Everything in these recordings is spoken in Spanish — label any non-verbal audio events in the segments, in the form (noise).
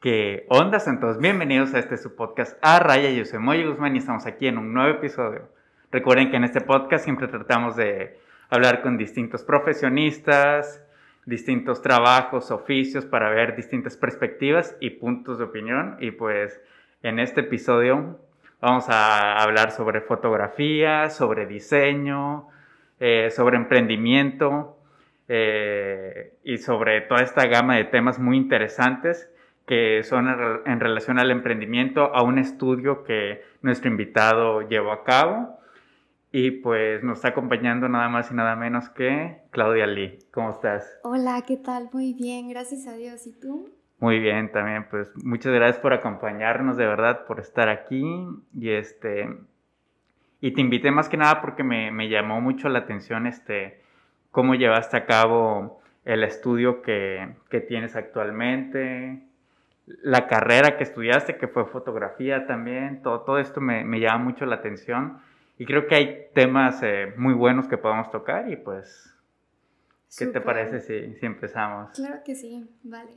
¿Qué onda, santos? Bienvenidos a este su podcast A Raya. Yo soy Moy Guzmán y estamos aquí en un nuevo episodio. Recuerden que en este podcast siempre tratamos de hablar con distintos profesionistas, distintos trabajos, oficios, para ver distintas perspectivas y puntos de opinión. Y pues en este episodio vamos a hablar sobre fotografía, sobre diseño, eh, sobre emprendimiento eh, y sobre toda esta gama de temas muy interesantes que son en relación al emprendimiento, a un estudio que nuestro invitado llevó a cabo. Y pues nos está acompañando nada más y nada menos que Claudia Lee. ¿Cómo estás? Hola, ¿qué tal? Muy bien, gracias a Dios. ¿Y tú? Muy bien, también. Pues muchas gracias por acompañarnos, de verdad, por estar aquí. Y este. Y te invité más que nada porque me, me llamó mucho la atención este cómo llevaste a cabo el estudio que, que tienes actualmente, la carrera que estudiaste, que fue fotografía también, todo, todo esto me, me llama mucho la atención y creo que hay temas eh, muy buenos que podamos tocar y pues, ¿qué te parece si, si empezamos? Claro que sí, vale.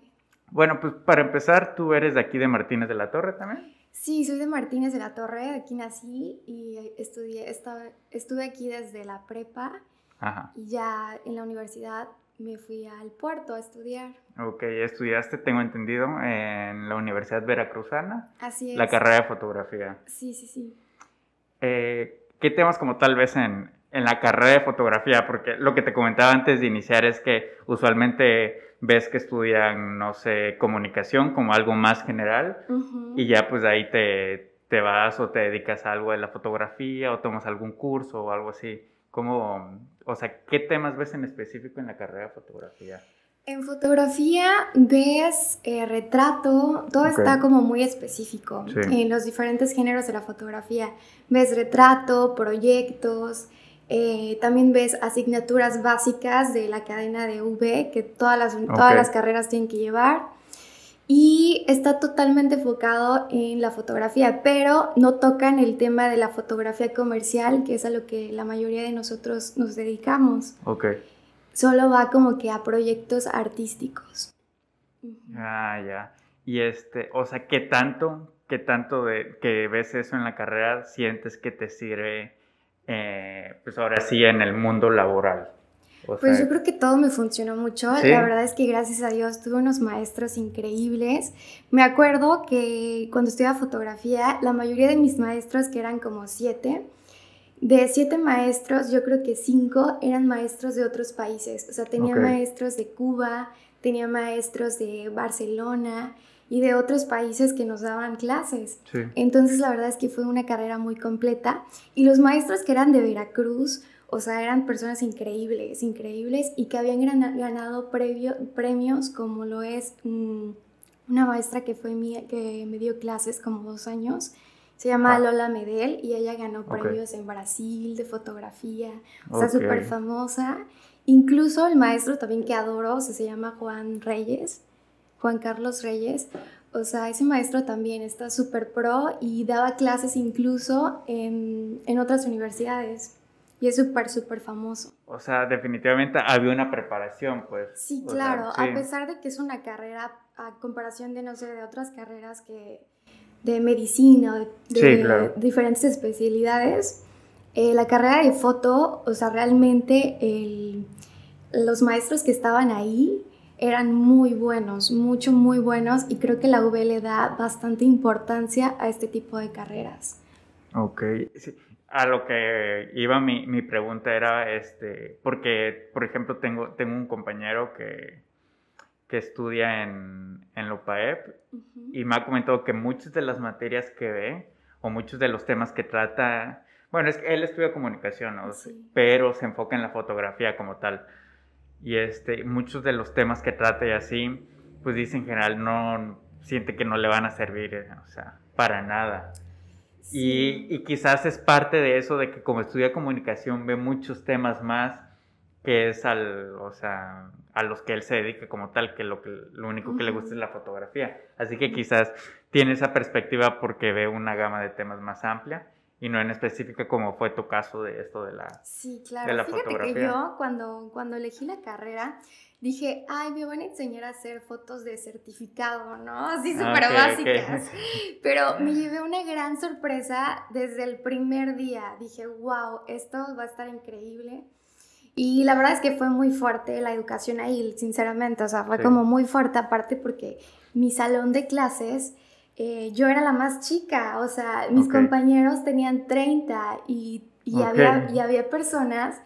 Bueno, pues para empezar, ¿tú eres de aquí de Martínez de la Torre también? Sí, soy de Martínez de la Torre, aquí nací y estudié, estaba, estuve aquí desde la prepa Ajá. y ya en la universidad me fui al puerto a estudiar. Ok, estudiaste, tengo entendido, en la Universidad Veracruzana. Así es. La carrera de fotografía. Sí, sí, sí. Eh, ¿Qué temas como tal vez en, en, la carrera de fotografía? Porque lo que te comentaba antes de iniciar es que usualmente ves que estudian, no sé, comunicación como algo más general y ya pues ahí te, te vas o te dedicas a algo de la fotografía o tomas algún curso o algo así. ¿Cómo, o sea, qué temas ves en específico en la carrera de fotografía? En fotografía ves eh, retrato, todo está como muy específico en los diferentes géneros de la fotografía. Ves retrato, proyectos, eh, también ves asignaturas básicas de la cadena de V que todas las, todas las carreras tienen que llevar y está totalmente enfocado en la fotografía, pero no tocan el tema de la fotografía comercial, que es a lo que la mayoría de nosotros nos dedicamos. Ok. Solo va como que a proyectos artísticos. Ah, ya. Y este, o sea, ¿qué tanto, qué tanto de que ves eso en la carrera sientes que te sirve, eh, pues ahora sí, en el mundo laboral? Pues yo creo que todo me funcionó mucho. La verdad es que gracias a Dios tuve unos maestros increíbles. Me acuerdo que cuando estudiaba fotografía, la mayoría de mis maestros, que eran como siete, de siete maestros, yo creo que cinco eran maestros de otros países. O sea, tenía maestros de Cuba, tenía maestros de Barcelona y de otros países que nos daban clases. Entonces, la verdad es que fue una carrera muy completa. Y los maestros que eran de Veracruz, o sea, eran personas increíbles, increíbles y que habían ganado premios como lo es mm, una maestra que, fue mía, que me dio clases como dos años. Se llama Lola Medel y ella ganó premios en Brasil de fotografía. O sea, súper famosa. Incluso el maestro también que adoro, se llama Juan Reyes, Juan Carlos Reyes. O sea, ese maestro también está súper pro y daba clases incluso en, en otras universidades. Y es súper, súper famoso. O sea, definitivamente había una preparación, pues. Sí, claro. A pesar de que es una carrera, a comparación de, no sé, de otras carreras que de medicina, de, diferentes especialidades, eh, la carrera de foto, o sea, realmente el, los maestros que estaban ahí eran muy buenos, mucho, muy buenos, y creo que la UB le da bastante importancia a este tipo de carreras. Ok, sí a lo que iba mi, mi, pregunta era, este, porque, por ejemplo, tengo, tengo un compañero que, que estudia en, en la UPAEP y me ha comentado que muchas de las materias que ve o muchos de los temas que trata, bueno, es que él estudia comunicación, pero se enfoca en la fotografía como tal. Y este, muchos de los temas que trata y así, pues dice en general no, siente que no le van a servir, o sea, para nada. Y, quizás es parte de eso, de que como estudia comunicación ve muchos temas más que es al, o sea, a los que él se dedica como tal, que lo, que, lo único que le gusta es la fotografía. Así que quizás tiene esa perspectiva porque ve una gama de temas más amplia y no en específica como fue tu caso de esto de la Sí, claro. Fíjate que yo cuando, cuando elegí la carrera dije, ay, me van a enseñar a hacer fotos de certificado, ¿no? Así ah, súper básicas. (laughs) Pero me llevé una gran sorpresa desde el primer día. Dije, wow, esto va a estar increíble. Y la verdad es que fue muy fuerte la educación ahí, sinceramente. O sea, fue como muy fuerte, aparte porque mi salón de clases, eh, yo era la más chica. O sea, mis compañeros tenían 30 y, y, había, y había personas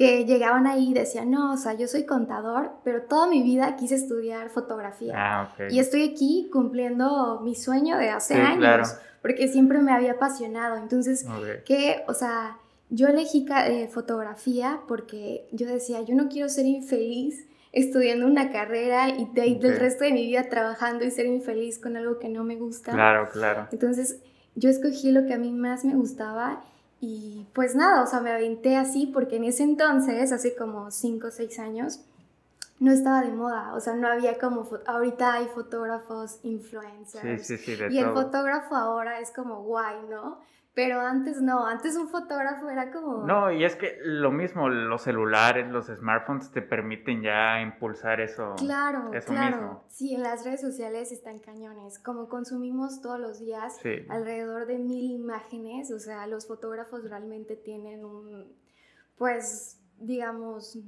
que llegaban ahí y decían, no, o sea, yo soy contador, pero toda mi vida quise estudiar fotografía. Ah, y estoy aquí cumpliendo mi sueño de hace años, porque siempre me había apasionado. Entonces, que, o sea, yo elegí eh, fotografía porque yo decía, yo no quiero ser infeliz estudiando una carrera y de, del resto de mi vida trabajando y ser infeliz con algo que no me gusta. Claro, claro. Entonces, yo escogí lo que a mí más me gustaba y pues nada, o sea, me aventé así porque en ese entonces, hace como 5 o 6 años, no estaba de moda, o sea, no había como, ahorita hay fotógrafos, influencers. Sí, sí, sí, y el fotógrafo ahora es como guay, ¿no? Pero antes no, antes un fotógrafo era como... No, y es que lo mismo, los celulares, los smartphones te permiten ya impulsar eso. Claro, claro. Sí, en las redes sociales están cañones. Como consumimos todos los días alrededor de mil imágenes, o sea, los fotógrafos realmente tienen un, pues, digamos,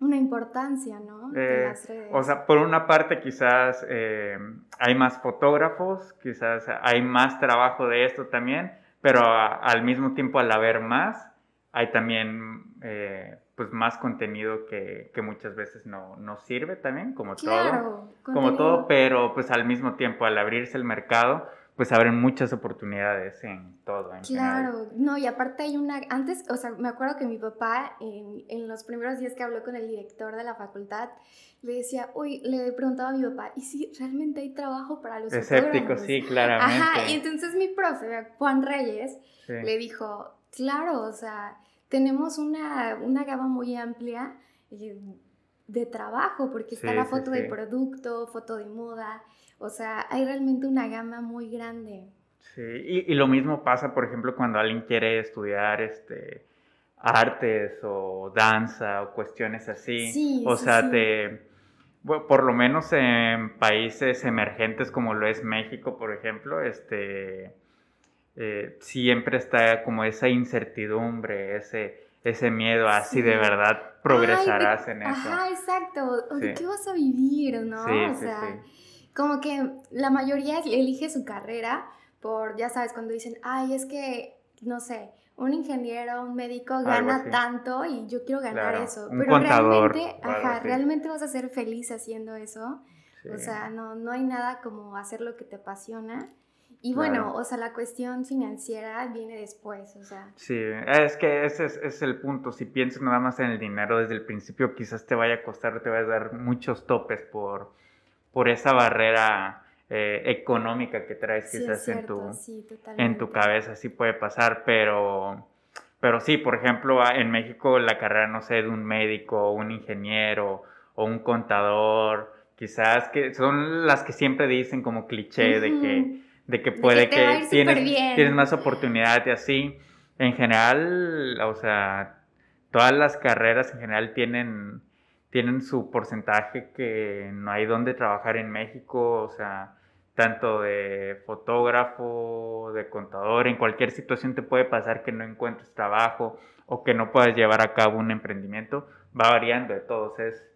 una importancia, ¿no? Eh, las redes. O sea, por una parte quizás eh, hay más fotógrafos, quizás hay más trabajo de esto también pero al mismo tiempo al haber más, hay también eh, pues más contenido que, que muchas veces no, no, sirve también, como todo. Como todo, pero pues al mismo tiempo al abrirse el mercado, pues abren muchas oportunidades en todo. claro, no, y aparte hay una, antes, o sea, me acuerdo que mi papá en, en los primeros días que habló con el director de la facultad, le decía, uy, le preguntaba a mi papá, ¿y si realmente hay trabajo para los Escéptico, sí, claramente. Ajá, y entonces mi profe, Juan Reyes, le dijo, claro, o sea, tenemos una, una gama muy amplia eh, de trabajo, porque está la foto de producto, foto de moda, o sea, hay realmente una gama muy grande. Sí, y, y lo mismo pasa, por ejemplo, cuando alguien quiere estudiar, este artes o danza o cuestiones así. Sí, o sea, te por lo menos en países emergentes como lo es México, por ejemplo, este, eh, siempre está como esa incertidumbre, ese, ese miedo a si de verdad progresarás en eso. Ajá, exacto. ¿De qué vas a vivir, no? o sea, como que la mayoría elige su carrera por, ya sabes, cuando dicen, ay, es que, no sé, un ingeniero, un médico gana tanto y yo quiero ganar eso. Pero realmente, ajá, realmente vas a ser feliz haciendo eso. O sea, no, no hay nada como hacer lo que te apasiona. Y bueno, o sea, la cuestión financiera viene después, o sea. Sí, es que ese es, el punto. Si piensas nada más en el dinero desde el principio, quizás te vaya a costar, te vaya a dar muchos topes por, por esa barrera eh, económica que traes quizás en, tu, en tu cabeza, sí puede pasar, pero, pero sí, por ejemplo, en México la carrera, no sé, de un médico, un ingeniero o un contador, quizás que son las que siempre dicen como cliché de que, de que puede que, tienes, tienes más oportunidad y así. En general, o sea, todas las carreras en general tienen tienen su porcentaje que no hay donde trabajar en México, o sea, tanto de fotógrafo, de contador, en cualquier situación te puede pasar que no encuentres trabajo o que no puedas llevar a cabo un emprendimiento, va variando de todos, es...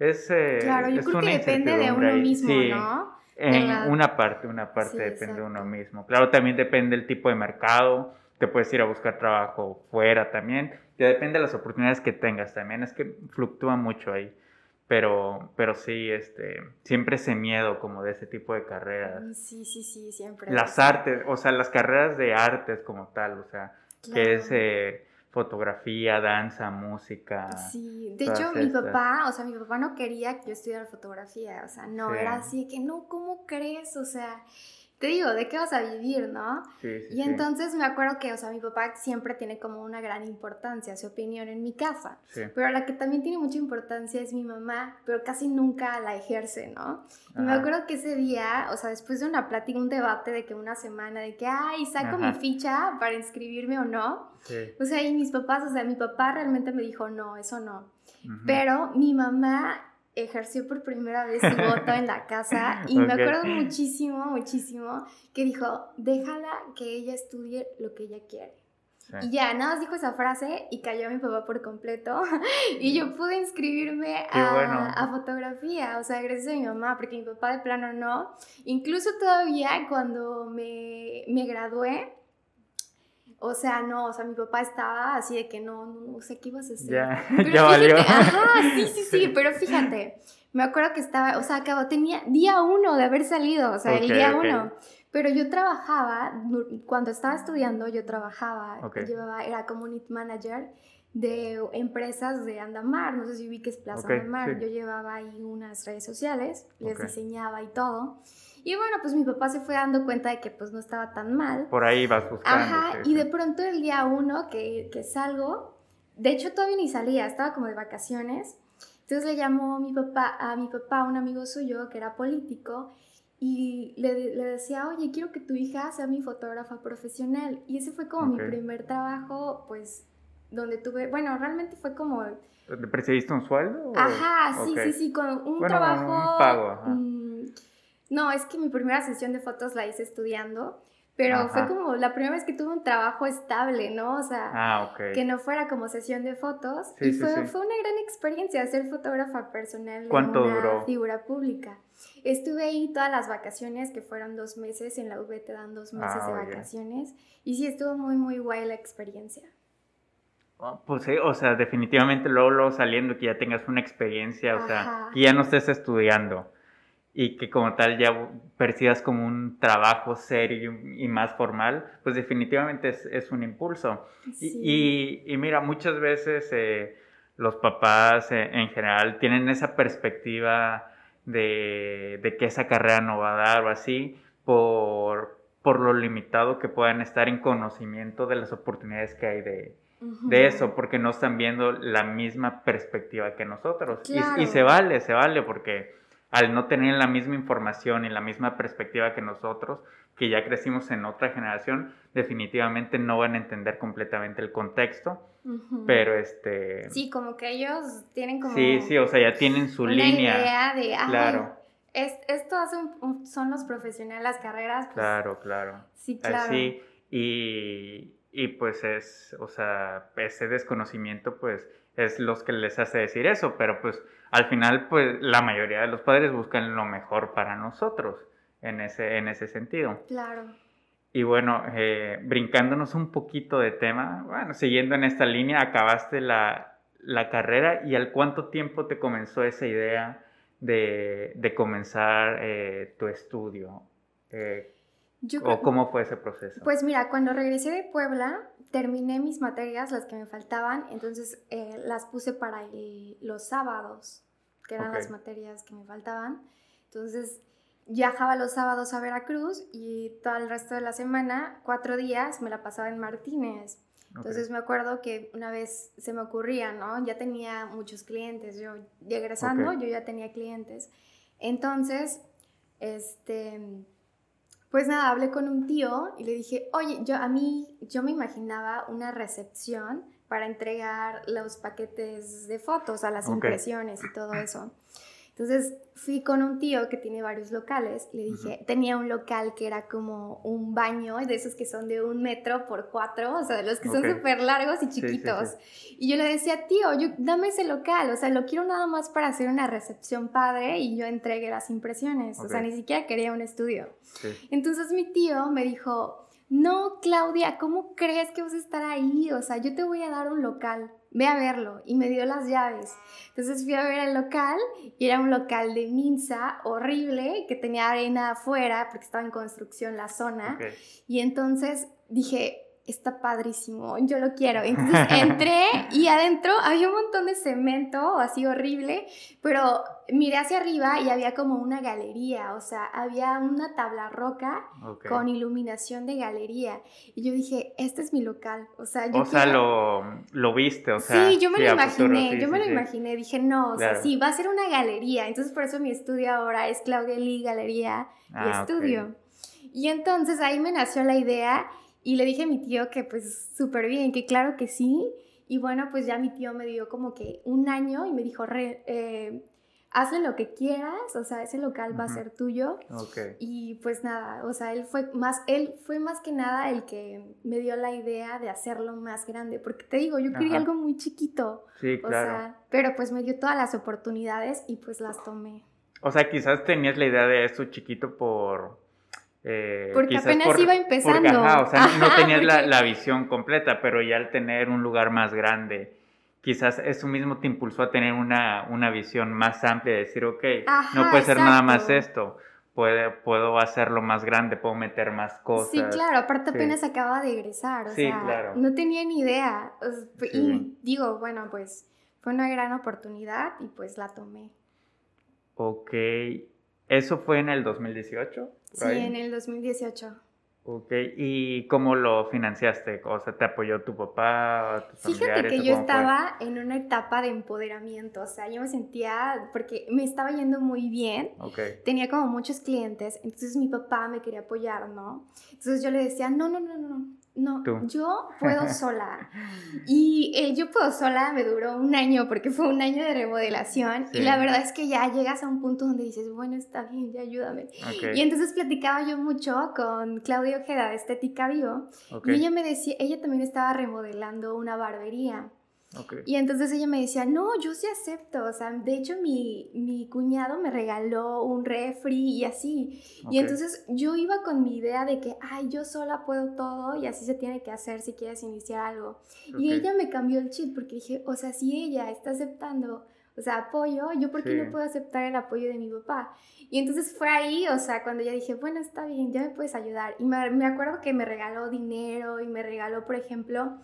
es eh, claro, yo creo que depende de uno mismo, ¿no? En una parte, una parte depende de uno mismo. Claro, también depende del tipo de mercado, te puedes ir a buscar trabajo fuera también, ya depende de las oportunidades que tengas también, es que fluctúa mucho ahí. Pero, pero sí, este, siempre ese miedo como de ese tipo de carreras. Mm, sí, sí, sí, siempre. Las artes, o sea, las carreras de artes como tal, o sea, que es eh, fotografía, danza, música. Sí, de hecho mi papá, o sea, mi papá no quería que yo estudiara fotografía, o sea, no, era así que no, ¿cómo crees? O sea, te digo, ¿de qué vas a vivir, no? Sí, sí, y entonces me acuerdo que, o sea, mi papá siempre tiene como una gran importancia, su opinión en mi casa, pero la que también tiene mucha importancia es mi mamá, pero casi nunca la ejerce, ¿no? Y me acuerdo que ese día, o sea, después de una plática, un debate de que una semana, de que, ay, saco mi ficha para inscribirme o no, o sea, y mis papás, o sea, mi papá realmente me dijo, no, eso no. Pero mi mamá ejerció por primera vez su voto en la casa (laughs) y me acuerdo muchísimo, muchísimo que dijo, déjala que ella estudie lo que ella quiere. Y ya, nada más dijo esa frase y cayó a mi papá por completo. (laughs) y yo pude inscribirme a, a, fotografía, o sea, gracias a mi mamá, porque mi papá de plano no. Incluso todavía cuando me, me gradué, o sea, no, o sea, mi papá estaba así de que no, no, sé qué ibas a hacer. Ya, (laughs) ya valió. Ajá, sí, sí, sí, (laughs) pero fíjate, me acuerdo que estaba, o sea, acabó, tenía día uno de haber salido, o sea, el día uno. Pero yo trabajaba, cuando estaba estudiando, yo trabajaba, llevaba, era community manager de empresas de Andamar, no sé si vi que es Plaza Andamar, yo llevaba ahí unas redes sociales, les diseñaba y todo. Y bueno, pues mi papá se fue dando cuenta de que pues no estaba tan mal. Por ahí vas buscando. Ajá, y de pronto el día uno que, que salgo, de hecho todavía ni salía, estaba como de vacaciones. Entonces le llamó mi papá, a mi papá, un amigo suyo que era político, y le, le, decía, oye, quiero que tu hija sea mi fotógrafa profesional. Y ese fue como mi primer trabajo, pues, donde tuve, bueno, realmente fue como... ¿Te percibiste un sueldo? Ajá, sí, sí, sí, con un trabajo... Un pago, ajá. Mm, no, es que mi primera sesión de fotos la hice estudiando, pero fue como la primera vez que tuve un trabajo estable, ¿no? O sea, ah, que no fuera como sesión de fotos. y fue, fue, una gran experiencia ser fotógrafa personal ¿Cuánto una duró? figura pública. Estuve ahí todas las vacaciones, que fueron dos meses, en la UV te dan dos meses ah, de vacaciones, y sí estuvo muy, muy guay la experiencia. Pues sí, o sea, definitivamente luego, luego saliendo que ya tengas una experiencia, o sea, que ya no estés estudiando y que como tal ya percibas como un trabajo serio y más formal, pues definitivamente es, un impulso. Y, mira, muchas veces eh, los papás eh, en general tienen esa perspectiva de, que esa carrera no va a dar o así, por, por lo limitado que puedan estar en conocimiento de las oportunidades que hay de, eso, porque no están viendo la misma perspectiva que nosotros. Y, y, se vale, se vale, porque al no tener la misma información y la misma perspectiva que nosotros, que ya crecimos en otra generación, definitivamente no van a entender completamente el contexto, pero este... Sí, como que ellos tienen como... Sí, sí, o sea, ya tienen su una línea. idea de, claro. esto son los profesionales, las carreras. Pues, claro, claro. Sí, claro. Sí, y, y pues es, o sea, ese desconocimiento pues es los que les hace decir eso, pero pues al final, pues la mayoría de los padres buscan lo mejor para nosotros en ese, en ese sentido. Claro. Y bueno, eh, brincándonos un poquito de tema, bueno, siguiendo en esta línea, acabaste la, carrera y al cuánto tiempo te comenzó esa idea de, comenzar eh, tu estudio. Eh, ¿O cómo fue ese proceso? Pues mira, cuando regresé de Puebla, terminé mis materias, las que me faltaban, entonces eh, las puse para los sábados, que eran las materias que me faltaban. Entonces viajaba los sábados a Veracruz y todo el resto de la semana, cuatro días, me la pasaba en Martínez. Entonces me acuerdo que una vez se me ocurría, ¿no? Ya tenía muchos clientes, yo regresando, yo ya tenía clientes. Entonces, este pues nada, hablé con un tío y le dije, oye, yo a mí, yo me imaginaba una recepción para entregar los paquetes de fotos a las impresiones y todo eso. Entonces fui con un tío que tiene varios locales y le dije, tenía un local que era como un baño, de esos que son de un metro por cuatro, o sea, de los que son súper largos y chiquitos. Y yo le decía, tío, yo, dame ese local, o sea, lo quiero nada más para hacer una recepción padre y yo entregué las impresiones, o sea, ni siquiera quería un estudio. Entonces mi tío me dijo, no, Claudia, ¿cómo crees que vas a estar ahí? O sea, yo te voy a dar un local ve a verlo y me dio las llaves. Entonces fui a ver el local y era un local de Minsa horrible que tenía arena afuera porque estaba en construcción la zona. Y entonces dije, está padrísimo, yo lo quiero. (laughs) Entonces entré y adentro había un montón de cemento, así horrible, pero miré hacia arriba y había como una galería, o sea, había una tabla roca con iluminación de galería. Y yo dije, este es mi local, o sea, yo O sea, lo, lo, viste, o sea. Sí, yo me lo imaginé, yo me lo imaginé, dije, no, o sea, sí, va a ser una galería. Entonces por eso mi estudio ahora es Claudia Lee Galería y ah, Estudio. Y entonces ahí me nació la idea y le dije a mi tío que pues súper bien, que claro que sí. Y bueno, pues ya mi tío me dio como que un año y me dijo, Re, eh, hazle lo que quieras, o sea, ese local va a ser tuyo. Y pues nada, o sea, él fue más, él fue más que nada el que me dio la idea de hacerlo más grande, porque te digo, yo quería algo muy chiquito. Sí, claro. O sea, pero pues me dio todas las oportunidades y pues las tomé. O sea, quizás tenías la idea de esto chiquito por eh, porque apenas iba empezando. o sea, no (laughs) tenías la, visión completa, pero ya al tener un lugar más grande, quizás eso mismo te impulsó a tener una, una visión más amplia, de decir, ok, no puede ser nada más esto, puede, puedo hacerlo más grande, puedo meter más cosas. Sí, claro, aparte apenas acaba de egresar, o sea, no tenía ni idea. Y digo, bueno, pues fue una gran oportunidad y pues la tomé. Ok, ¿eso fue en el 2018? Sí, en el 2018. Ok, ¿y cómo lo financiaste? O sea, ¿te apoyó tu papá? Tus Fíjate que yo estaba en una etapa de empoderamiento, o sea, yo me sentía, porque me estaba yendo muy bien, okay. tenía como muchos clientes, entonces mi papá me quería apoyar, ¿no? Entonces yo le decía, no, no, no, no, no, yo puedo (laughs) sola. Y el yo puedo sola me duró un año porque fue un año de remodelación. Y la verdad es que ya llegas a un punto donde dices, bueno, está bien, ya ayúdame. Y entonces platicaba yo mucho con Claudia Ojeda de Estética Vivo. Y ella me decía, ella también estaba remodelando una barbería. Y entonces ella me decía, no, yo sí acepto, o sea, de hecho mi, mi cuñado me regaló un refri y así. Y entonces yo iba con mi idea de que, ay, yo sola puedo todo y así se tiene que hacer si quieres iniciar algo. Y ella me cambió el chip porque dije, o sea, si ella está aceptando, o sea, apoyo, yo por qué no puedo aceptar el apoyo de mi papá. Y entonces fue ahí, o sea, cuando ya dije, bueno, está bien, ya me puedes ayudar. Y me, me acuerdo que me regaló dinero y me regaló, por ejemplo,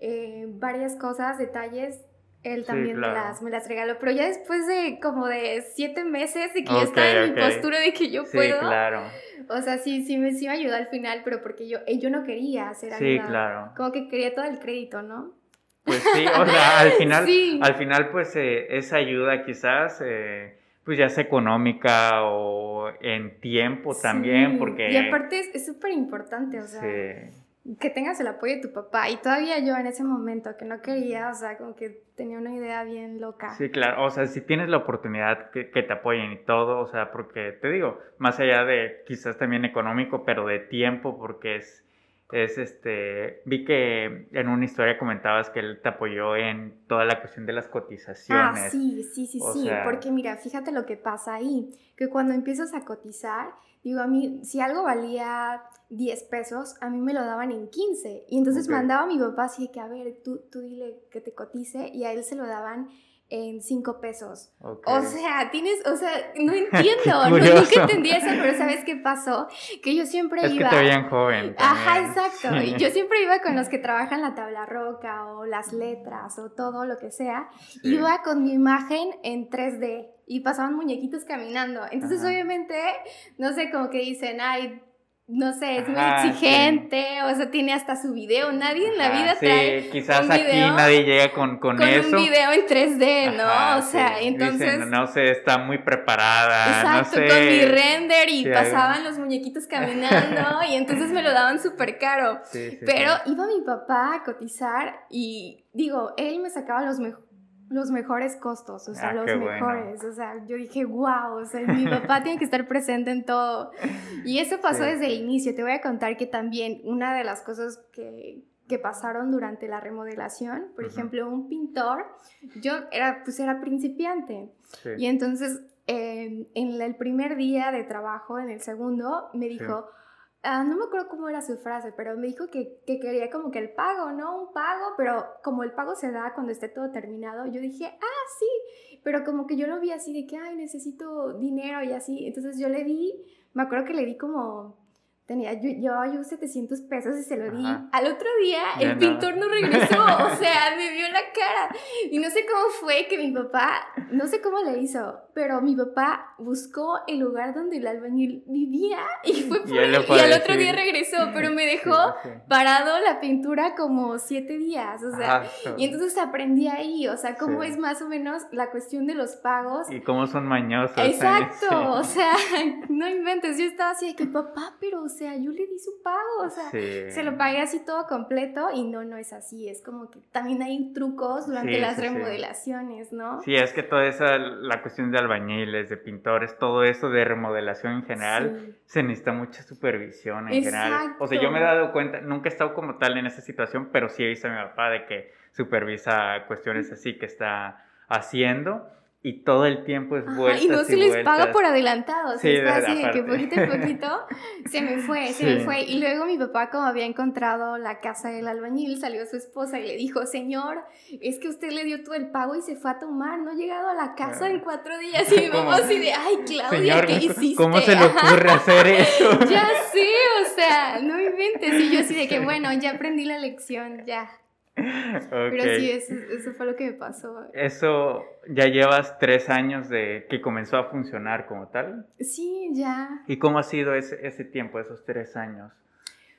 eh, varias cosas, detalles. Él también me, las, me las regaló, pero ya después de como de siete meses de que yo estaba en mi postura de que yo sí, puedo. claro. O sea, sí, sí me, sí me ayudó al final, pero porque yo, eh, yo no quería hacer algo. Sí, claro. Como que quería todo el crédito, ¿no? Pues sí, o sea, al (laughs) final, al final pues eh, esa ayuda quizás, pues ya sea económica o en tiempo también, porque... Y aparte es súper importante, o sea que tengas el apoyo de tu papá. Y todavía yo en ese momento que no quería, o sea, como que tenía una idea bien loca. Sí, claro, o sea, si tienes la oportunidad que, te apoyen y todo, o sea, porque te digo, más allá de quizás también económico, pero de tiempo, porque es, es este, vi que en una historia comentabas que él te apoyó en toda la cuestión de las cotizaciones. Ah, sí, sí, sí, sí, porque mira, fíjate lo que pasa ahí, que cuando empiezas a cotizar, Digo, a mí, si algo valía 10 pesos, a mí me lo daban en 15. Y entonces mandaba a mi papá así que, a ver, tú, tú dile que te cotice, y a él se lo daban en 5 pesos. O sea, tienes, o sea, no (laughs) entiendo, no, nunca entendí eso, pero ¿sabes qué pasó? Que yo siempre es iba... Que te veían joven. Ajá, exacto. Y yo siempre iba con los que trabajan la tabla roca o las letras o todo lo que sea. Iba con mi imagen en 3D y pasaban muñequitos caminando. Entonces, obviamente, no sé, como que dicen, ay, no sé, es muy exigente, o sea, tiene hasta su video. Nadie en la vida sí, trae quizás aquí nadie llega con, con, eso. un video en 3D, ¿no? o sea, entonces... no sé, está muy preparada, Exacto, con mi render y pasaban los muñequitos caminando (laughs) y entonces me lo daban súper caro. Pero iba mi papá a cotizar y, digo, él me sacaba los mejores los mejores costos, o sea, ah, los mejores. O sea, yo dije, wow, o sea, mi papá tiene que estar presente en todo. Y eso (laughs) pasó desde el inicio. Te voy a contar que también una de las cosas que, que pasaron durante la remodelación, por ejemplo, un pintor, yo era, pues era principiante. Y entonces, en el primer día de trabajo, en el segundo, me dijo, Ah, no me acuerdo cómo era su frase, pero me dijo que, que, quería como que el pago, ¿no? Un pago, pero como el pago se da cuando esté todo terminado, yo dije, ah, sí, pero como que yo lo vi así de que, ay, necesito dinero y así. Entonces yo le di, me acuerdo que le di como tenía, yo llevaba yo 700 pesos y se lo di. Al otro día el pintor no regresó, (laughs) o sea, me vio la cara. Y no sé cómo fue que mi papá, no sé cómo le hizo, pero mi papá buscó el lugar donde el albañil vivía (laughs) y fue por él, y al otro día regresó, (laughs) pero me dejó parado la pintura como siete días, o sea, y entonces aprendí ahí, o sea, cómo es más o menos la cuestión de los pagos. Y cómo son mañosos. Exacto, o sea, (laughs) no inventes, yo estaba así de que papá, pero o sea, yo le di su pago, o sea, se lo pagué así todo completo y no, no es así, es como que también hay trucos durante las remodelaciones, ¿no? Sí, es que toda esa, la cuestión de albañiles, de pintores, todo eso de remodelación en general, se necesita mucha supervisión en general. O sea, yo me he dado cuenta, nunca he estado como tal en esa situación, pero sí he visto a mi papá de que supervisa cuestiones así que está haciendo y todo el tiempo es vueltas y no se les paga por adelantado, sí, está así de que poquito a poquito (laughs) se me fue, se me fue. Y luego mi papá, como había encontrado la casa del albañil, salió su esposa y le dijo, señor, es que usted le dio todo el pago y se fue a tomar, no ha llegado a la casa en cuatro días. Y (laughs) mi mamá así de, ay, Claudia, ¿qué hiciste? ¿Cómo se le ocurre hacer eso? (laughs) ya sé, o sea, no inventes. Y yo así de que, bueno, ya aprendí la lección, ya. Pero sí, eso, fue lo que me pasó. ¿Eso ya llevas tres años de que comenzó a funcionar como tal? Sí, ya. ¿Y cómo ha sido ese, ese tiempo, esos tres años?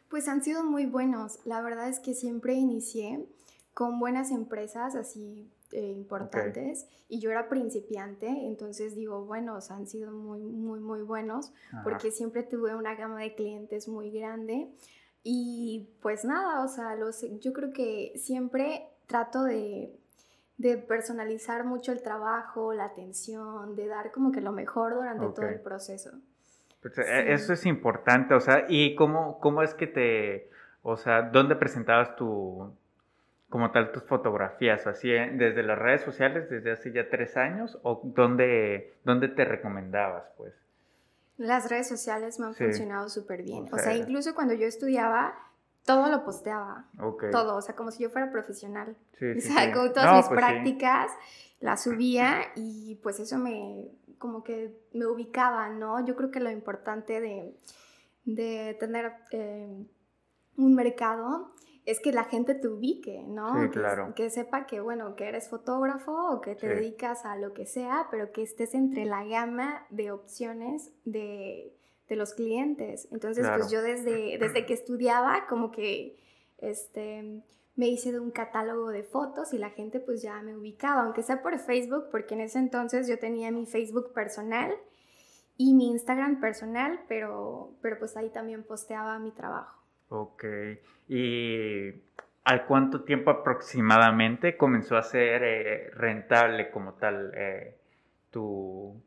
Pues han sido muy buenos. La verdad es que siempre inicié con buenas empresas así eh, importantes y yo era principiante, entonces digo, bueno, han sido muy, muy, muy buenos porque siempre tuve una gama de clientes muy grande. Y pues nada, o sea, los, yo creo que siempre trato de, personalizar mucho el trabajo, la atención, de dar como que lo mejor durante todo el proceso. Pues, e, eso es importante, o sea, ¿y cómo, cómo es que te, o sea, dónde presentabas tu, como tal, tus fotografías? ¿Así eh, desde las redes sociales desde hace ya tres años o dónde, dónde te recomendabas, pues? Las redes sociales me han funcionado súper bien. O sea, incluso cuando yo estudiaba, todo lo posteaba. Todo, o sea, como si yo fuera profesional. Sí, (laughs) o sea, con todas mis pues prácticas las (clears throat) subía y pues eso me, como que me ubicaba, ¿no? Yo creo que lo importante de, de tener eh, un mercado es que la gente te ubique, ¿no? Sí, que, claro. Que sepa que, bueno, que eres fotógrafo o que te dedicas a lo que sea, pero que estés entre la gama de opciones de, los clientes. Entonces, pues yo desde, desde que estudiaba, como que, este, me hice de un catálogo de fotos y la gente pues ya me ubicaba, aunque sea por Facebook, porque en ese entonces yo tenía mi Facebook personal y mi Instagram personal, pero, pero pues ahí también posteaba mi trabajo. Ok. ¿Y al cuánto tiempo aproximadamente comenzó a ser eh, rentable como tal eh, tu,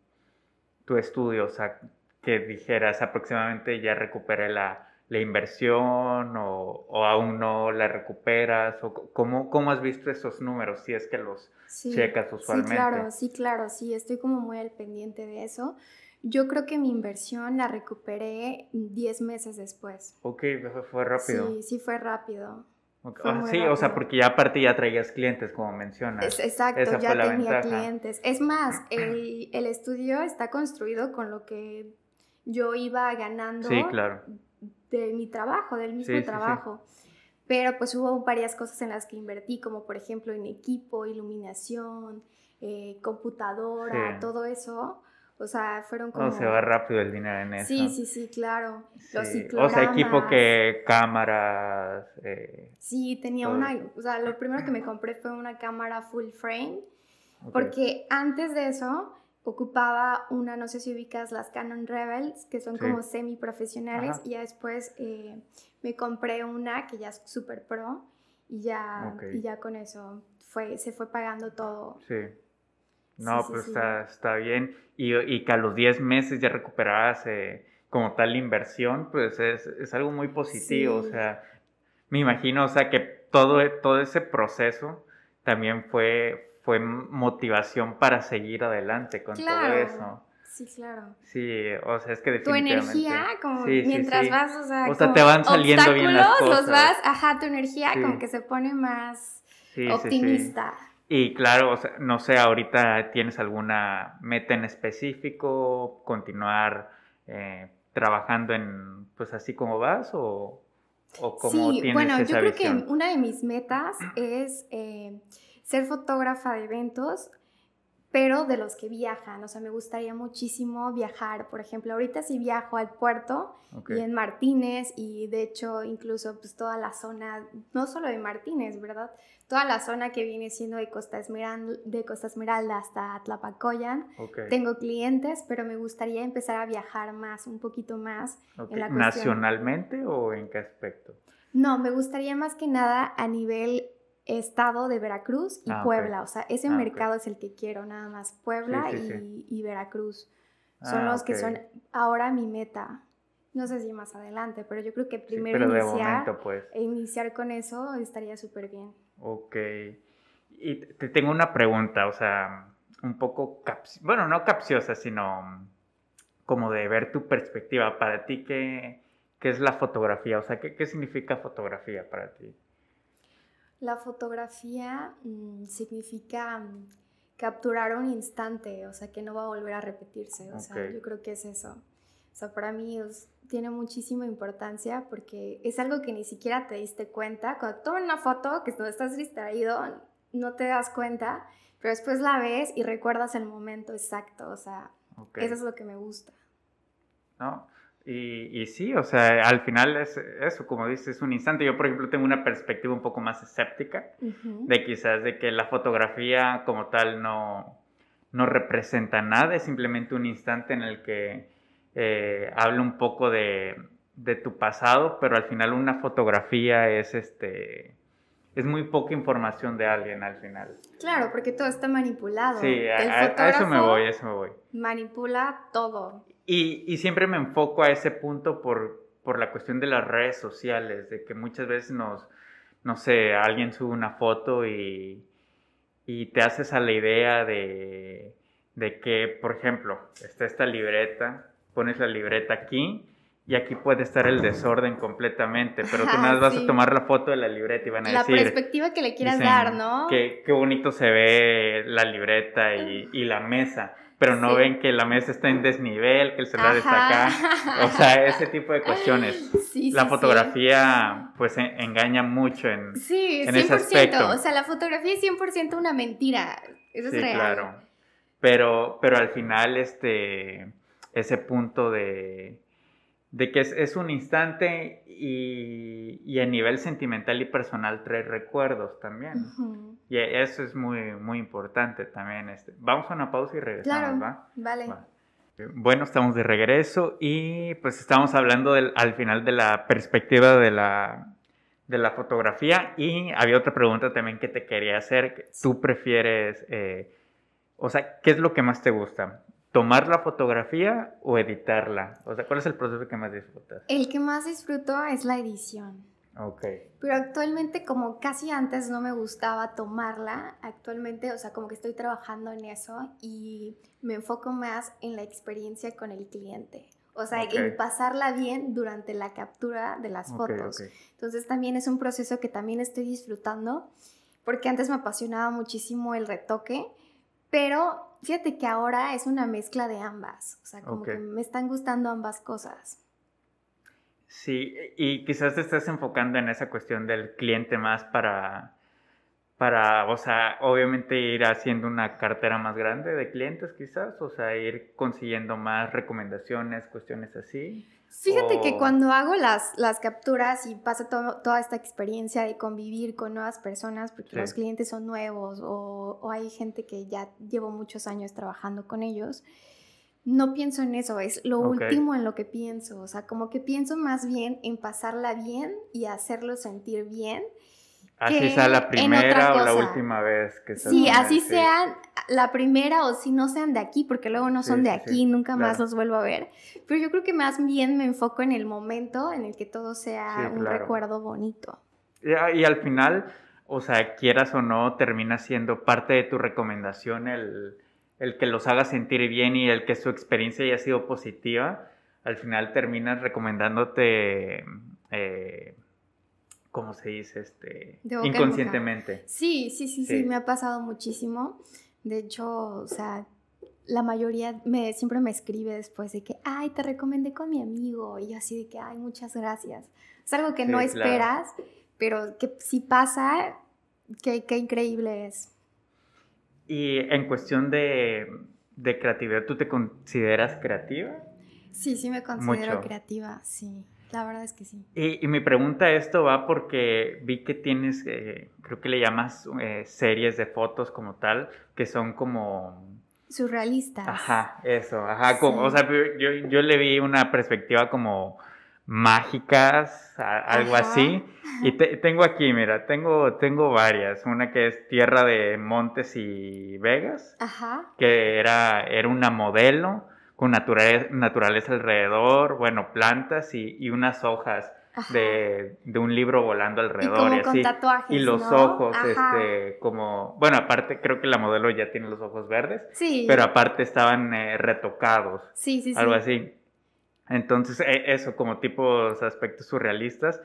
tu, estudio? O sea, que dijeras aproximadamente ya recuperé la, inversión o, aún no la recuperas? O cómo, ¿Cómo has visto esos números si es que los checas usualmente? Sí, claro, sí, claro, sí, estoy como muy al pendiente de eso. Yo creo que mi inversión la recuperé 10 meses después. Ok, fue rápido. Sí, sí fue rápido. Sí, o sea, porque ya aparte ya traías clientes, como mencionas. exacto, ya tenía clientes. Es más, (clears throat) el, el, estudio está construido con lo que yo iba ganando sí, claro. de mi trabajo, del mismo trabajo. Pero pues hubo varias cosas en las que invertí, como por ejemplo en equipo, iluminación, eh, computadora, todo eso o sea, fueron como... No, se va rápido el dinero en eso. Sí, sí, sí, claro. Los O sea, equipo que cámaras... Eh, sí, tenía una... O sea, lo primero que me compré fue una cámara full frame. Porque antes de eso ocupaba una, no sé si ubicas las Canon Rebels, que son como semi profesionales. Y ya después eh, me compré una que ya es super pro. Y ya, y ya con eso fue, se fue pagando todo. Sí. No, pues Está, está bien. Y, y, que a los 10 meses ya recuperarás eh, como tal inversión, pues es, es algo muy positivo. O sea, me imagino, o sea, que todo, todo ese proceso también fue, fue motivación para seguir adelante con todo eso. Sí, claro. Sí, o sea, es que definitivamente... Tu energía, como mientras vas, o sea, o sea te van saliendo bien las cosas. los vas, ajá, tu energía como que se pone más optimista. Y claro, no sé, ahorita tienes alguna meta en específico, continuar eh, trabajando en, pues así como vas o, o sí, bueno, yo creo que una de mis metas es eh, ser fotógrafa de eventos pero de los que viajan. O sea, me gustaría muchísimo viajar. Por ejemplo, ahorita sí viajo al puerto y en Martínez y de hecho incluso pues toda la zona, no solo de Martínez, ¿verdad? Toda la zona que viene siendo de Costa Esmeralda, de Costa Esmeralda hasta Tlapacoyan. Tengo clientes, pero me gustaría empezar a viajar más, un poquito más. ¿Nacionalmente o en qué aspecto? No, me gustaría más que nada a nivel estado de Veracruz y ah, Puebla. O sea, ese ah, mercado es el que quiero, nada más. Puebla y, Veracruz. Son ah, los que son ahora mi meta. No sé si más adelante, pero yo creo que primero iniciar, pues. e iniciar con eso estaría súper bien. Ok. Y te tengo una pregunta, o sea, un poco, bueno, no capciosa, sino como de ver tu perspectiva. Para ti, ¿qué, qué es la fotografía? O sea, ¿qué, qué significa fotografía para ti? La fotografía mm, significa mm, capturar un instante, o sea, que no va a volver a repetirse. O sea, yo creo que es eso. O sea, para mí tiene muchísima importancia porque es algo que ni siquiera te diste cuenta. Cuando tomas una foto, que no estás distraído, no te das cuenta, pero después la ves y recuerdas el momento exacto. O sea, eso es lo que me gusta. ¿No? Y, sí, o sea, al final es eso, como dices, es un instante. Yo, por ejemplo, tengo una perspectiva un poco más escéptica de quizás de que la fotografía como tal no, no representa nada, es simplemente un instante en el que eh, habla un poco de, de, tu pasado, pero al final una fotografía es este es muy poca información de alguien al final. Claro, porque todo está manipulado. Sí, a, a eso me voy, a eso me voy. Manipula todo. Y, siempre me enfoco a ese punto por, por la cuestión de las redes sociales, de que muchas veces nos, no sé, alguien sube una foto y, y te haces a la idea de, de que, por ejemplo, está esta libreta, pones la libreta aquí y aquí puede estar el desorden completamente, pero tú nada vas a tomar la foto de la libreta y van a decir... La perspectiva que le quieras dar, ¿no? Qué, qué bonito se ve la libreta y, y la mesa pero no ven que la mesa está en desnivel, que el celular está acá. O sea, ese tipo de cuestiones. (laughs) la fotografía, pues, engaña mucho en, sí, en ese aspecto. O sea, la fotografía es 100% una mentira. Eso es real. claro. Pero, pero al final, este, ese punto de, de que es, un instante y, y, a nivel sentimental y personal trae recuerdos también. Y eso es muy, muy importante también. Este. Vamos a una pausa y regresamos, ¿va? Vale. Bueno, estamos de regreso y pues estamos hablando del, al final de la perspectiva de la, de la fotografía y había otra pregunta también que te quería hacer. ¿Tú prefieres, eh, o sea, qué es lo que más te gusta? Tomar la fotografía o editarla? O sea, ¿cuál es el proceso que más disfrutas? El que más disfruto es la edición. Ok. Pero actualmente, como casi antes no me gustaba tomarla, actualmente, o sea, como que estoy trabajando en eso y me enfoco más en la experiencia con el cliente. O sea, en pasarla bien durante la captura de las fotos. Entonces también es un proceso que también estoy disfrutando, porque antes me apasionaba muchísimo el retoque, pero fíjate que ahora es una mezcla de ambas, o sea, como que me están gustando ambas cosas. Sí, y quizás te estás enfocando en esa cuestión del cliente más para, para, o sea, obviamente ir haciendo una cartera más grande de clientes quizás, o sea, ir consiguiendo más recomendaciones, cuestiones así. Fíjate que cuando hago las, las capturas y paso toda esta experiencia de convivir con nuevas personas, porque los clientes son nuevos o, o, hay gente que ya llevo muchos años trabajando con ellos, no pienso en eso, es lo último en lo que pienso, o sea, como que pienso más bien en pasarla bien y hacerlo sentir bien Así sea la primera o la última vez que Sí, así sean la primera o si no sean de aquí, porque luego no son de aquí, nunca más los vuelvo a ver. Pero yo creo que más bien me enfoco en el momento en el que todo sea un recuerdo bonito. Y, al final, o sea, quieras o no, termina siendo parte de tu recomendación el, el que los haga sentir bien y el que su experiencia haya sido positiva. Al final terminas recomendándote. Eh, ¿cómo se dice? Este, inconscientemente. Sí, sí, sí, sí, me ha pasado muchísimo. De hecho, o sea, la mayoría me, siempre me escribe después de que, ay, te recomendé con mi amigo. Y yo así de que, ay, muchas gracias. Es algo que no esperas, pero que si pasa, qué, qué increíble es. Y en cuestión de, de, creatividad, ¿tú te consideras creativa? Sí, sí me considero creativa, sí. La verdad es que sí. Y, y, mi pregunta a esto va porque vi que tienes, eh, creo que le llamas eh, series de fotos como tal, que son como... Surrealistas. Ajá, eso, ajá, como, o sea, yo, yo le vi una perspectiva como mágicas, algo así. Y tengo aquí, mira, tengo, tengo varias. Una que es Tierra de Montes y Vegas, que era, era una modelo con naturaleza, alrededor, bueno, plantas y, unas hojas. De, un libro volando alrededor y, así. y los ojos este como bueno aparte creo que la modelo ya tiene los ojos verdes sí pero aparte estaban eh, retocados sí sí algo así entonces, e, eso, como tipos aspectos surrealistas,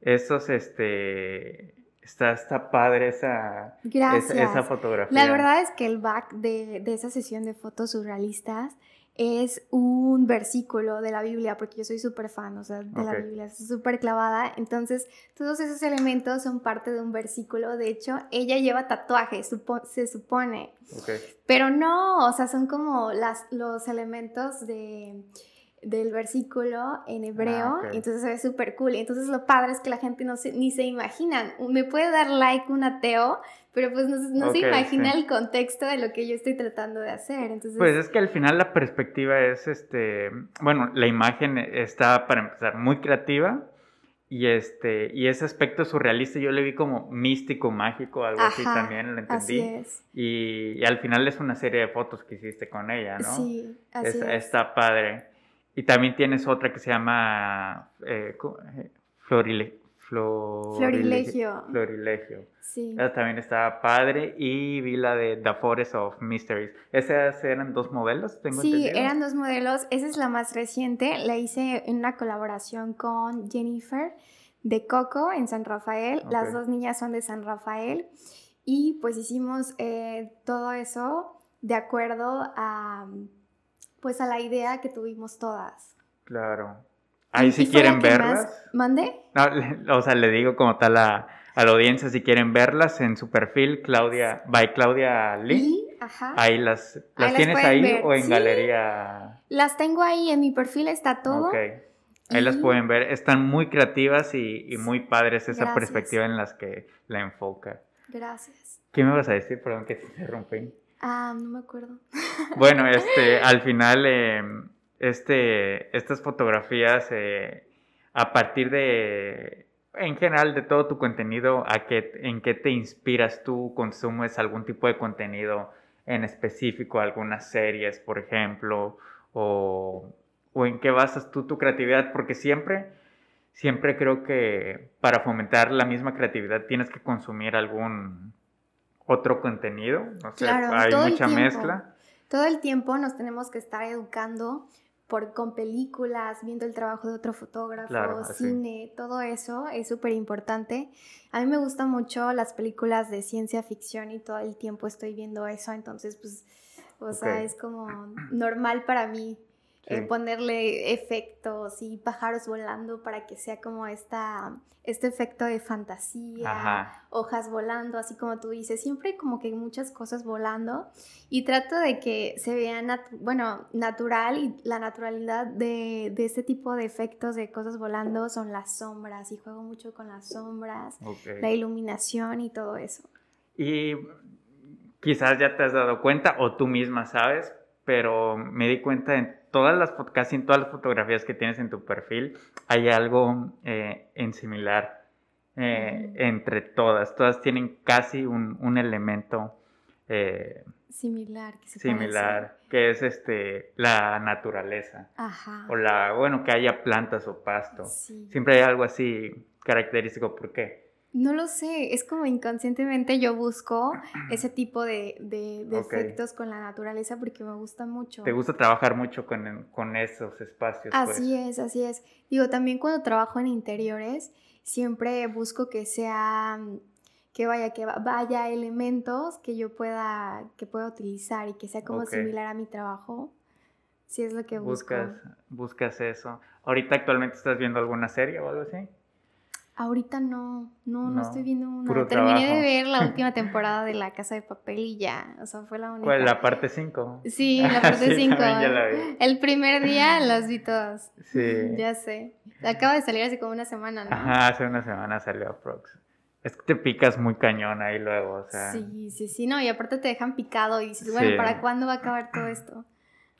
esos, este, está, está padre esa, esa, fotografía. La verdad es que el back de, de, esa sesión de fotos surrealistas es un versículo de la Biblia, porque yo soy súper fan, o sea, de la Biblia, súper clavada. Entonces, todos esos elementos son parte de un versículo. De hecho, ella lleva tatuajes, se supone. Pero no, o sea, son como las, los elementos de del versículo en hebreo, ah, entonces se ve súper cool. Entonces lo padre es que la gente no se, ni se imagina. Me puede dar like un ateo, pero pues no, se imagina el contexto de lo que yo estoy tratando de hacer. Entonces... Pues es que al final la perspectiva es, este, bueno, la imagen está, para empezar, muy creativa. Y, este, y ese aspecto surrealista yo le vi como místico, mágico, algo así también, lo entendí. Así es. Y, al final es una serie de fotos que hiciste con ella, ¿no? Sí, así es. Está padre. Y también tienes otra que se llama eh, Florilegio. Florilegio. Sí. Esa también estaba padre. Y vi la de The Forest of Mysteries. ¿Esas eran dos modelos? Tengo sí, eran dos modelos. Esa es la más reciente. La hice en una colaboración con Jennifer de Coco en San Rafael. Las dos niñas son de San Rafael. Y pues hicimos eh, todo eso de acuerdo a pues a la idea que tuvimos todas. Claro. Ahí si quieren verlas. ¿Mande? (laughs) o sea, le digo como tal a, la audiencia, si quieren verlas en su perfil, Claudia, by Claudia Lee. Ajá. Ahí las, ¿las tienes ahí o en galería. Las tengo ahí, en mi perfil está todo. Ok. Ahí las pueden ver, están muy creativas y, muy padres esa perspectiva en las que la enfoca. Gracias. ¿Qué me vas a decir? Perdón que te interrumpí. Ah, no me acuerdo. Bueno, (laughs) este, al final, eh, este, estas fotografías, eh, a partir de, en general, de todo tu contenido, ¿a qué, ¿en qué te inspiras tú? ¿Consumes algún tipo de contenido en específico, algunas series, por ejemplo? ¿O, o en qué basas tú tu creatividad? Porque siempre, siempre creo que para fomentar la misma creatividad tienes que consumir algún otro contenido, o sea, hay mucha mezcla. Todo el tiempo nos tenemos que estar educando por, con películas, viendo el trabajo de otro fotógrafo, cine, todo eso es súper importante. A mí me gustan mucho las películas de ciencia ficción y todo el tiempo estoy viendo eso, entonces pues, o sea, es como normal para mí eh, ponerle efectos y pájaros volando para que sea como esta, este efecto de fantasía, hojas volando, así como tú dices, siempre como que muchas cosas volando. Y trato de que se vea, bueno, natural y la naturalidad de, de, este tipo de efectos de cosas volando son las sombras y juego mucho con las sombras, la iluminación y todo eso. Y quizás ya te has dado cuenta o tú misma sabes, pero me di cuenta en todas las, casi en todas las fotografías que tienes en tu perfil hay algo eh, en similar eh, entre todas. Todas tienen casi un, elemento eh, similar, que similar, que es este la naturaleza. O la, bueno, que haya plantas o pasto. Siempre hay algo así característico. ¿Por qué? No lo sé, es como inconscientemente yo busco (clears throat) ese tipo de, efectos con la naturaleza porque me gusta mucho. Te gusta trabajar mucho con, esos espacios. Pues. Así es, así es. Digo, también cuando trabajo en interiores, siempre busco que sea que vaya, que vaya elementos que yo pueda, que pueda utilizar y que sea como similar a mi trabajo. Si es lo que busco. Buscas, buscas eso. ¿Ahorita actualmente estás viendo alguna serie o algo así? Ahorita no, no, no, estoy viendo una. Terminé de ver la (laughs) última temporada de La Casa de Papel y ya, o sea, fue la única. ¿Cuál? ¿La parte 5? Sí, (laughs) la parte 5. El primer día los vi todos. Sí. Ya sé. Acaba de salir hace como una semana, ¿no? Ajá, hace una semana salió Prox. Es que te picas muy cañón ahí luego, o sea. Sí, sí, sí, no, y aparte te dejan picado y dices, bueno, ¿para cuándo va a acabar todo esto?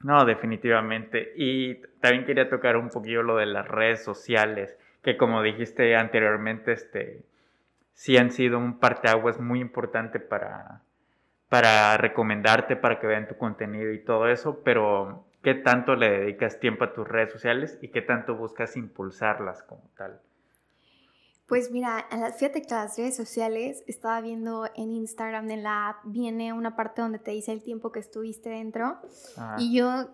No, definitivamente. Y también quería tocar un poquillo lo de las redes sociales, que como dijiste anteriormente, este, sí han sido un parteaguas muy importante para, para recomendarte, para que vean tu contenido y todo eso, pero ¿qué tanto le dedicas tiempo a tus redes sociales y qué tanto buscas impulsarlas como tal? Pues mira, fíjate que las redes sociales, estaba viendo en Instagram, en la app, viene una parte donde te dice el tiempo que estuviste dentro. Y yo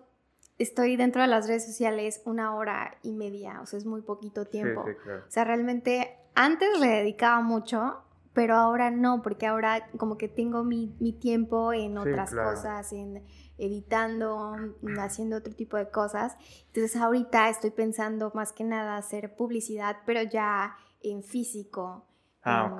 estoy dentro de las redes sociales una hora y media, o sea, es muy poquito tiempo. O sea, realmente antes le dedicaba mucho, pero ahora no, porque ahora como que tengo mi, tiempo en otras cosas, en editando, haciendo otro tipo de cosas. Entonces ahorita estoy pensando más que nada hacer publicidad, pero ya en físico, ah,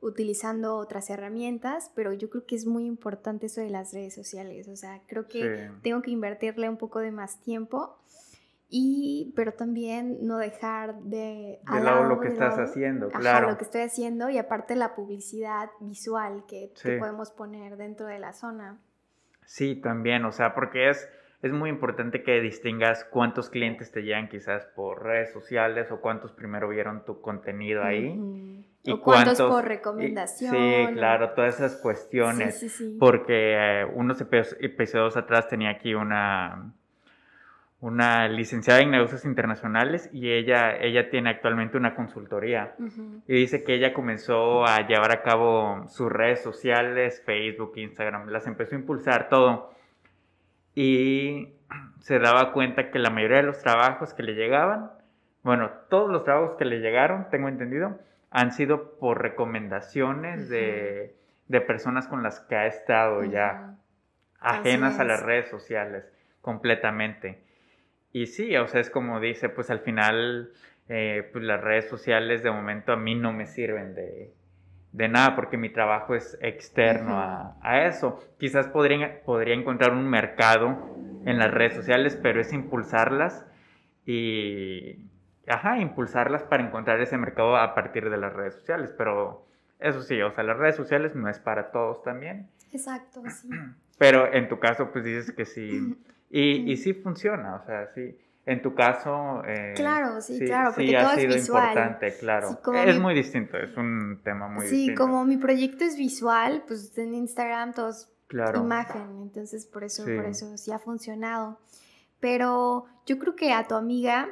utilizando otras herramientas, pero yo creo que es muy importante eso de las redes sociales, o sea, creo que tengo que invertirle un poco de más tiempo. Y, pero también no dejar de... De lado lo que estás haciendo, claro. lo que estoy haciendo y aparte la publicidad visual que, que podemos poner dentro de la zona. Sí, también, o sea, porque es, es muy importante que distingas cuántos clientes te llegan quizás por redes sociales o cuántos primero vieron tu contenido ahí. Y o cuántos, por recomendación. sí, claro, todas esas cuestiones. Sí, sí, porque eh, unos episodios atrás tenía aquí una, una licenciada en negocios internacionales y ella, ella tiene actualmente una consultoría. Y dice que ella comenzó a llevar a cabo sus redes sociales, Facebook, Instagram, las empezó a impulsar todo y se daba cuenta que la mayoría de los trabajos que le llegaban, bueno, todos los trabajos que le llegaron, tengo entendido, han sido por recomendaciones de, personas con las que ha estado ya ajenas a las redes sociales completamente. Y sí, o sea, es como dice, pues al final, eh, pues las redes sociales de momento a mí no me sirven de, de nada porque mi trabajo es externo a, eso. Quizás podría, podría encontrar un mercado en las redes sociales, pero es impulsarlas y, ajá, impulsarlas para encontrar ese mercado a partir de las redes sociales. Pero eso sí, o sea, las redes sociales no es para todos también. Exacto, (clears throat) sí. Pero en tu caso, pues dices que sí. (clears throat) Y, y sí funciona, o sea, sí en tu caso, eh, claro, sí, claro, porque todo es visual. importante, claro. es muy distinto, es un tema muy distinto. Sí, como mi proyecto es visual, pues en Instagram todo es imagen, entonces por eso, por eso sí ha funcionado. Pero yo creo que a tu amiga,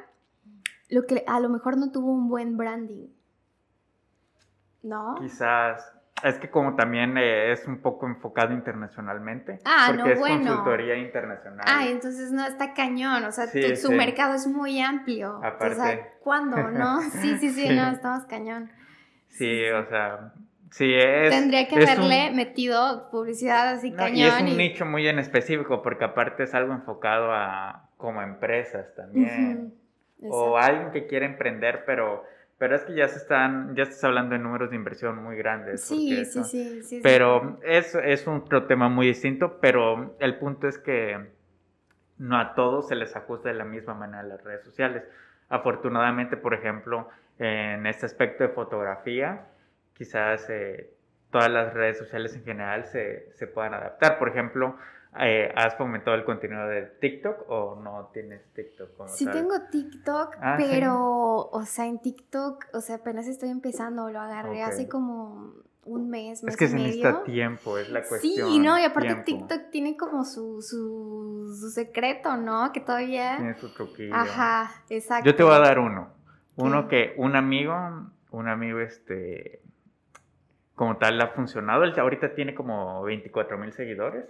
lo que a lo mejor no tuvo un buen branding, ¿no? Quizás. Es que como también eh, es un poco enfocado internacionalmente. Ah, porque es consultoría internacional. Ah, entonces no, está cañón. O sea, su mercado es muy amplio. Aparte. O sea, ¿cuándo, (laughs) no? Sí, sí, sí, no, estamos cañón. Sí, o sea, sí es... Tendría que haberle metido publicidad así cañón. Y es un nicho muy en específico, porque aparte es algo enfocado a como empresas también. O alguien que quiere emprender, pero pero es que ya se están, ya estás hablando de números de inversión muy grandes. Sí, sí, sí, sí, Pero Es, es otro tema muy distinto, pero el punto es que no a todos se les ajusta de la misma manera las redes sociales. Afortunadamente, por ejemplo, en este aspecto de fotografía, quizás eh, todas las redes sociales en general se, se puedan adaptar. Por ejemplo, eh, ¿Has fomentado el contenido de TikTok o no tienes TikTok? sí tengo TikTok, ah, pero, o sea, en TikTok, o sea, apenas estoy empezando, lo agarré hace como un mes, mes Es que se necesita tiempo, es la cuestión. Sí, no, y aparte TikTok tiene como su, su, su, secreto, ¿no? Que todavía... Tiene su truquillo. Ajá, exacto. Yo te voy a dar uno. Uno que un amigo, un amigo, este, como tal, ha funcionado. Él ahorita tiene como 24 mil seguidores.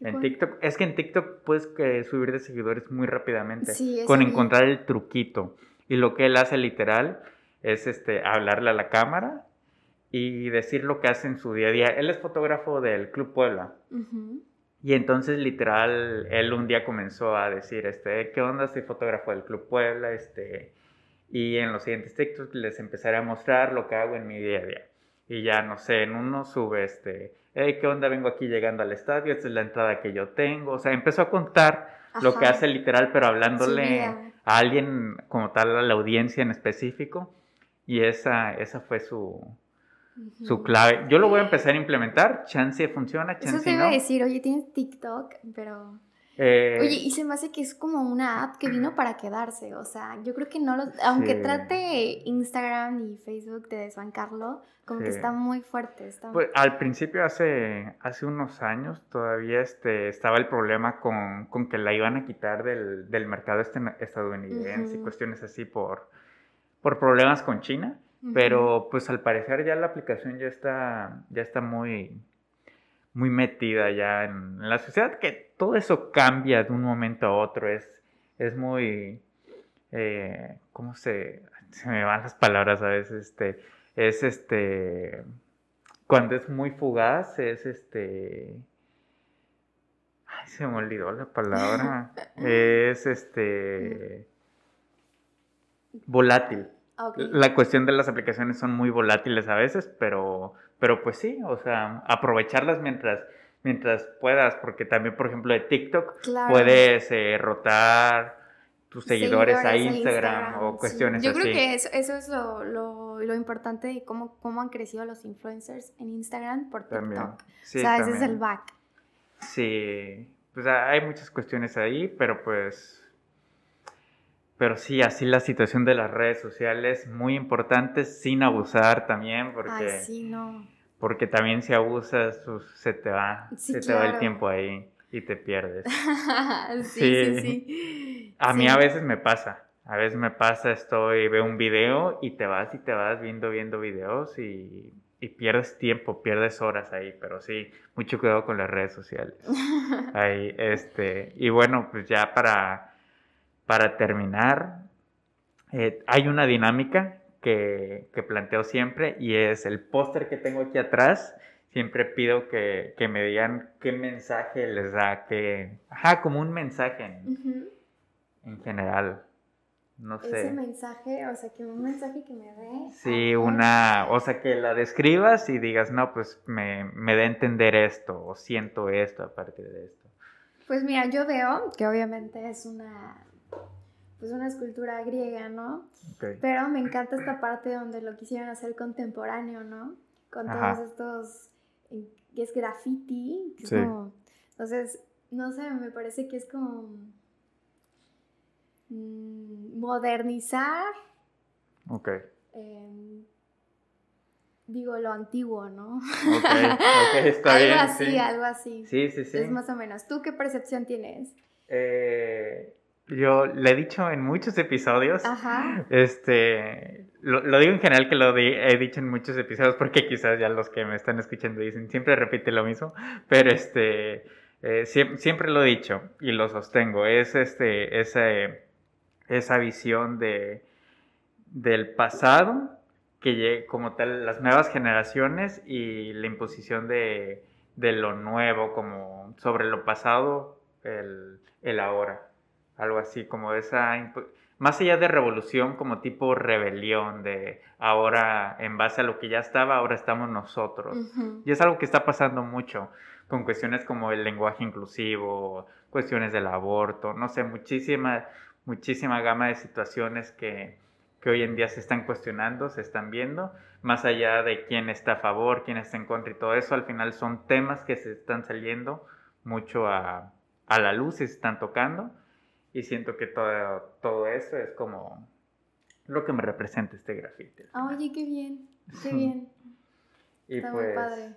En TikTok, es que en TikTok puedes eh, subir de seguidores muy rápidamente con encontrar el truquito. Y lo que él hace literal es este hablarle a la cámara y decir lo que hace en su día a día. Él es fotógrafo del Club Puebla. Y entonces literal, él un día comenzó a decir, este, ¿qué onda? Soy fotógrafo del Club Puebla, este, y en los siguientes textos les empezaré a mostrar lo que hago en mi día a día. Y ya, no sé, en uno sube, este, hey, ¿qué onda? Vengo aquí llegando al estadio, esta es la entrada que yo tengo. O sea, empezó a contar lo que hace literal, pero hablándole a alguien como tal, a la audiencia en específico. Y esa, esa fue su, su clave. Yo lo voy a empezar a implementar, chance funciona, chance Eso te iba a decir, oye, tienes TikTok, pero... Eh, oye, y se me hace que es como una app que vino para quedarse, o sea, yo creo que no lo... Aunque trate Instagram y Facebook de desbancarlo, como que está muy fuerte. Pues, al principio, hace, hace unos años, todavía este, estaba el problema con, con que la iban a quitar del, del mercado este, estadounidense y cuestiones así por, por problemas con China. Pero pues al parecer ya la aplicación ya está, ya está muy, muy metida ya en, la sociedad, que todo eso cambia de un momento a otro, es, es muy, eh, ¿cómo se, se me van las palabras a veces? Este, es este, cuando es muy fugaz, es este, ay, se me olvidó la palabra, (laughs) es este, volátil. La cuestión de las aplicaciones son muy volátiles a veces, pero, pero pues sí, o sea, aprovecharlas mientras, mientras puedas, porque también, por ejemplo, de TikTok puedes eh, rotar tus seguidores, a, Instagram, o cuestiones así. Yo creo que eso, eso es lo, lo, lo, importante de cómo, cómo han crecido los influencers en Instagram por TikTok. Sí, o sea, ese es el back. Sí, pues hay muchas cuestiones ahí, pero pues pero sí, así la situación de las redes sociales, muy importante, sin abusar también, porque, Ay, sí, no. porque también si abusas, se te va, se te va el tiempo ahí y te pierdes. (laughs) sí, sí, sí, A mí a veces me pasa, a veces me pasa, estoy, veo un video y te vas y te vas viendo, viendo videos y, y pierdes tiempo, pierdes horas ahí, pero sí, mucho cuidado con las redes sociales. (laughs) ahí, este, y bueno, pues ya para para terminar, eh, hay una dinámica que, planteo siempre y es el póster que tengo aquí atrás. Siempre pido que, me digan qué mensaje les da, que, ajá, como un mensaje en, general. No sé. Ese mensaje, o sea, que un mensaje que me dé. Sí, una, o sea, que la describas y digas, no, pues me, me da a entender esto o siento esto a partir de esto. Pues mira, yo veo que obviamente es una pues una escultura griega, ¿no? Pero me encanta esta parte donde lo quisieron hacer contemporáneo, ¿no? Con todos estos, que es graffiti, que es como, entonces, no sé, me parece que es como mm, modernizar. Ok. Em, digo, lo antiguo, ¿no? Ok, ok, está (laughs) algo bien. así, algo así. Sí, sí, sí. Es más o menos. ¿Tú qué percepción tienes? Eh, yo le he dicho en muchos episodios, este, lo, digo en general que lo he dicho en muchos episodios porque quizás ya los que me están escuchando dicen, siempre repite lo mismo, pero este, eh, siempre, lo he dicho y lo sostengo, es este, esa visión de, del pasado que como tal las nuevas generaciones y la imposición de, de lo nuevo como sobre lo pasado, el, el ahora algo así como esa, más allá de revolución, como tipo rebelión, de ahora en base a lo que ya estaba, ahora estamos nosotros. Y es algo que está pasando mucho con cuestiones como el lenguaje inclusivo, cuestiones del aborto, no sé, muchísima, muchísima gama de situaciones que, que hoy en día se están cuestionando, se están viendo, más allá de quién está a favor, quién está en contra y todo eso, al final son temas que se están saliendo mucho a, a la luz y se están tocando y siento que todo, todo eso es como lo que me representa este grafite. Oye, qué bien, qué (laughs) bien. y Está muy pues padre.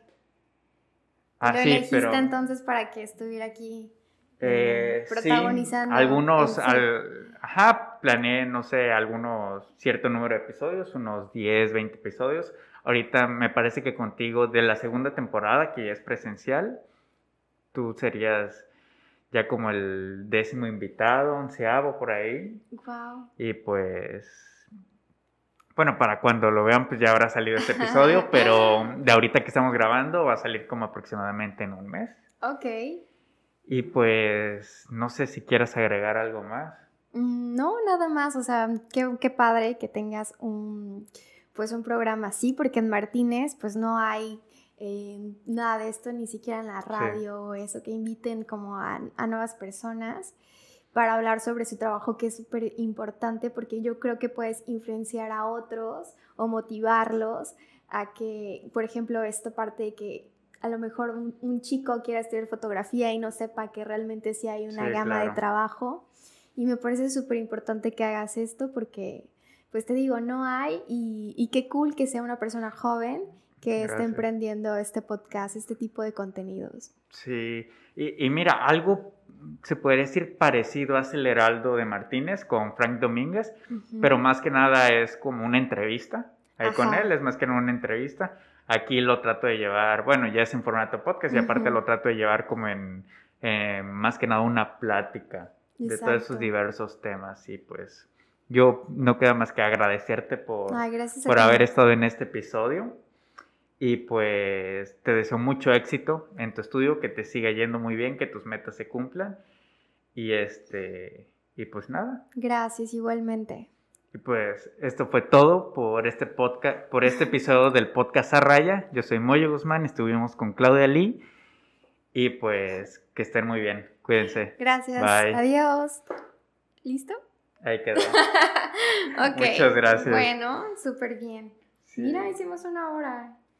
Ah, ¿Lo elegiste entonces para que estuviera aquí eh, protagonizando? Sí, algunos, al, ajá, planeé, no sé, algunos, cierto número de episodios, unos 10, 20 episodios. Ahorita me parece que contigo de la segunda temporada, que ya es presencial, tú serías ya como el décimo invitado, onceavo por ahí. Wow. Y pues Bueno, para cuando lo vean, pues ya habrá salido este episodio, (laughs) pero de ahorita que estamos grabando va a salir como aproximadamente en un mes. Ok. Y pues no sé si quieras agregar algo más. Mm, no, nada más, o sea, qué, qué padre que tengas un, pues un programa así, porque en Martínez pues no hay eh, nada de esto, ni siquiera en la radio o eso, que inviten como a, a nuevas personas para hablar sobre su trabajo, que es súper importante porque yo creo que puedes influenciar a otros o motivarlos a que, por ejemplo, esta parte de que a lo mejor un, chico quiera estudiar fotografía y no sepa que realmente sí hay una gama de trabajo. Y me parece súper importante que hagas esto porque, pues te digo, no hay y, y qué cool que sea una persona joven que esté emprendiendo este podcast, este tipo de contenidos. Sí, y, y mira, algo se podría decir parecido a Celeraldo de Martínez con Frank Domínguez, pero más que nada es como una entrevista ahí con él, es más que una entrevista. Aquí lo trato de llevar, bueno, ya es en formato podcast y aparte lo trato de llevar como en más que nada una plática de todos esos diversos temas y pues yo no queda más que agradecerte por, por haber estado en este episodio. Y pues te deseo mucho éxito en tu estudio, que te siga yendo muy bien, que tus metas se cumplan. Y este, y pues nada. Gracias, igualmente. Y pues esto fue todo por este podcast, por este episodio del podcast a raya. Yo soy Moyo Guzmán, estuvimos con Claudia Lee. Y pues que estén muy bien. Cuídense. Gracias. Bye. Adiós. ¿Listo? Ahí quedó. (laughs) ok. Muchas gracias. Bueno, súper bien. Mira, hicimos una hora.